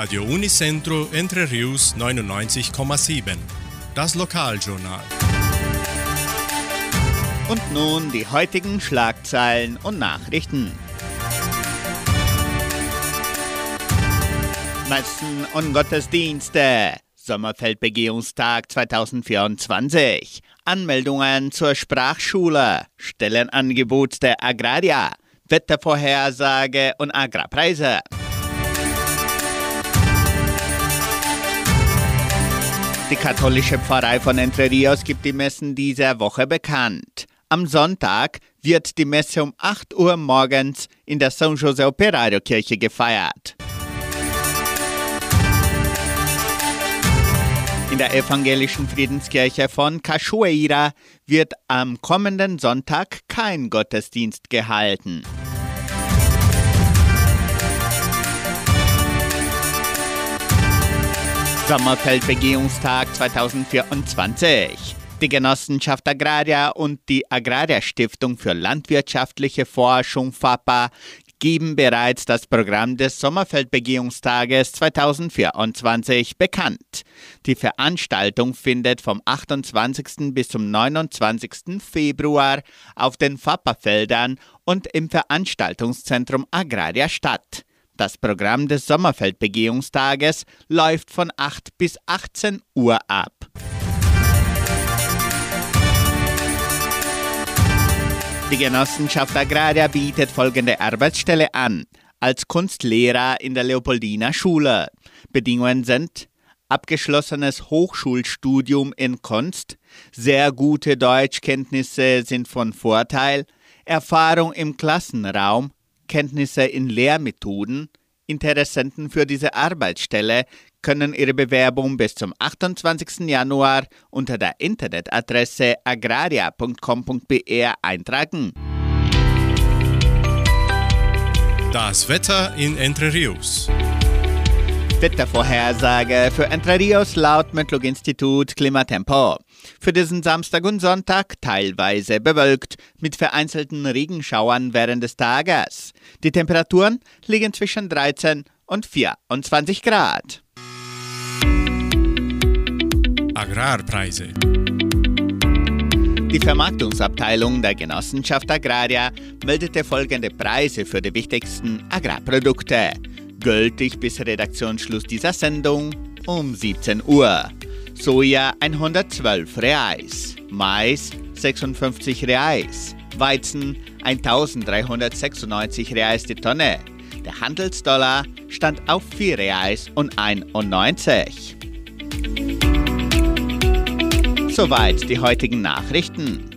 Radio Unicentro Entre Rius 99,7. Das Lokaljournal. Und nun die heutigen Schlagzeilen und Nachrichten. Messen und Gottesdienste. Sommerfeldbegehungstag 2024. Anmeldungen zur Sprachschule. Stellenangebot der Agraria. Wettervorhersage und Agrarpreise. Die katholische Pfarrei von Entre Rios gibt die Messen dieser Woche bekannt. Am Sonntag wird die Messe um 8 Uhr morgens in der San José Operario Kirche gefeiert. In der evangelischen Friedenskirche von Cachoeira wird am kommenden Sonntag kein Gottesdienst gehalten. Sommerfeldbegehungstag 2024. Die Genossenschaft Agraria und die Agraria Stiftung für landwirtschaftliche Forschung FAPA geben bereits das Programm des Sommerfeldbegehungstages 2024 bekannt. Die Veranstaltung findet vom 28. bis zum 29. Februar auf den FAPA-Feldern und im Veranstaltungszentrum Agraria statt. Das Programm des Sommerfeldbegehungstages läuft von 8 bis 18 Uhr ab. Die Genossenschaft Agraria bietet folgende Arbeitsstelle an. Als Kunstlehrer in der Leopoldina Schule. Bedingungen sind abgeschlossenes Hochschulstudium in Kunst, sehr gute Deutschkenntnisse sind von Vorteil, Erfahrung im Klassenraum, Kenntnisse in Lehrmethoden. Interessenten für diese Arbeitsstelle können ihre Bewerbung bis zum 28. Januar unter der Internetadresse agraria.com.br eintragen. Das Wetter in Entre Rios. Wettervorhersage für Entre Rios laut Metlog-Institut Klimatempo. Für diesen Samstag und Sonntag teilweise bewölkt mit vereinzelten Regenschauern während des Tages. Die Temperaturen liegen zwischen 13 und 24 Grad. Agrarpreise. Die Vermarktungsabteilung der Genossenschaft Agraria meldete folgende Preise für die wichtigsten Agrarprodukte gültig bis Redaktionsschluss dieser Sendung um 17 Uhr. Soja 112 Reais, Mais 56 Reais, Weizen 1396 Reais die Tonne. Der Handelsdollar stand auf 4 Reais und 91. Soweit die heutigen Nachrichten.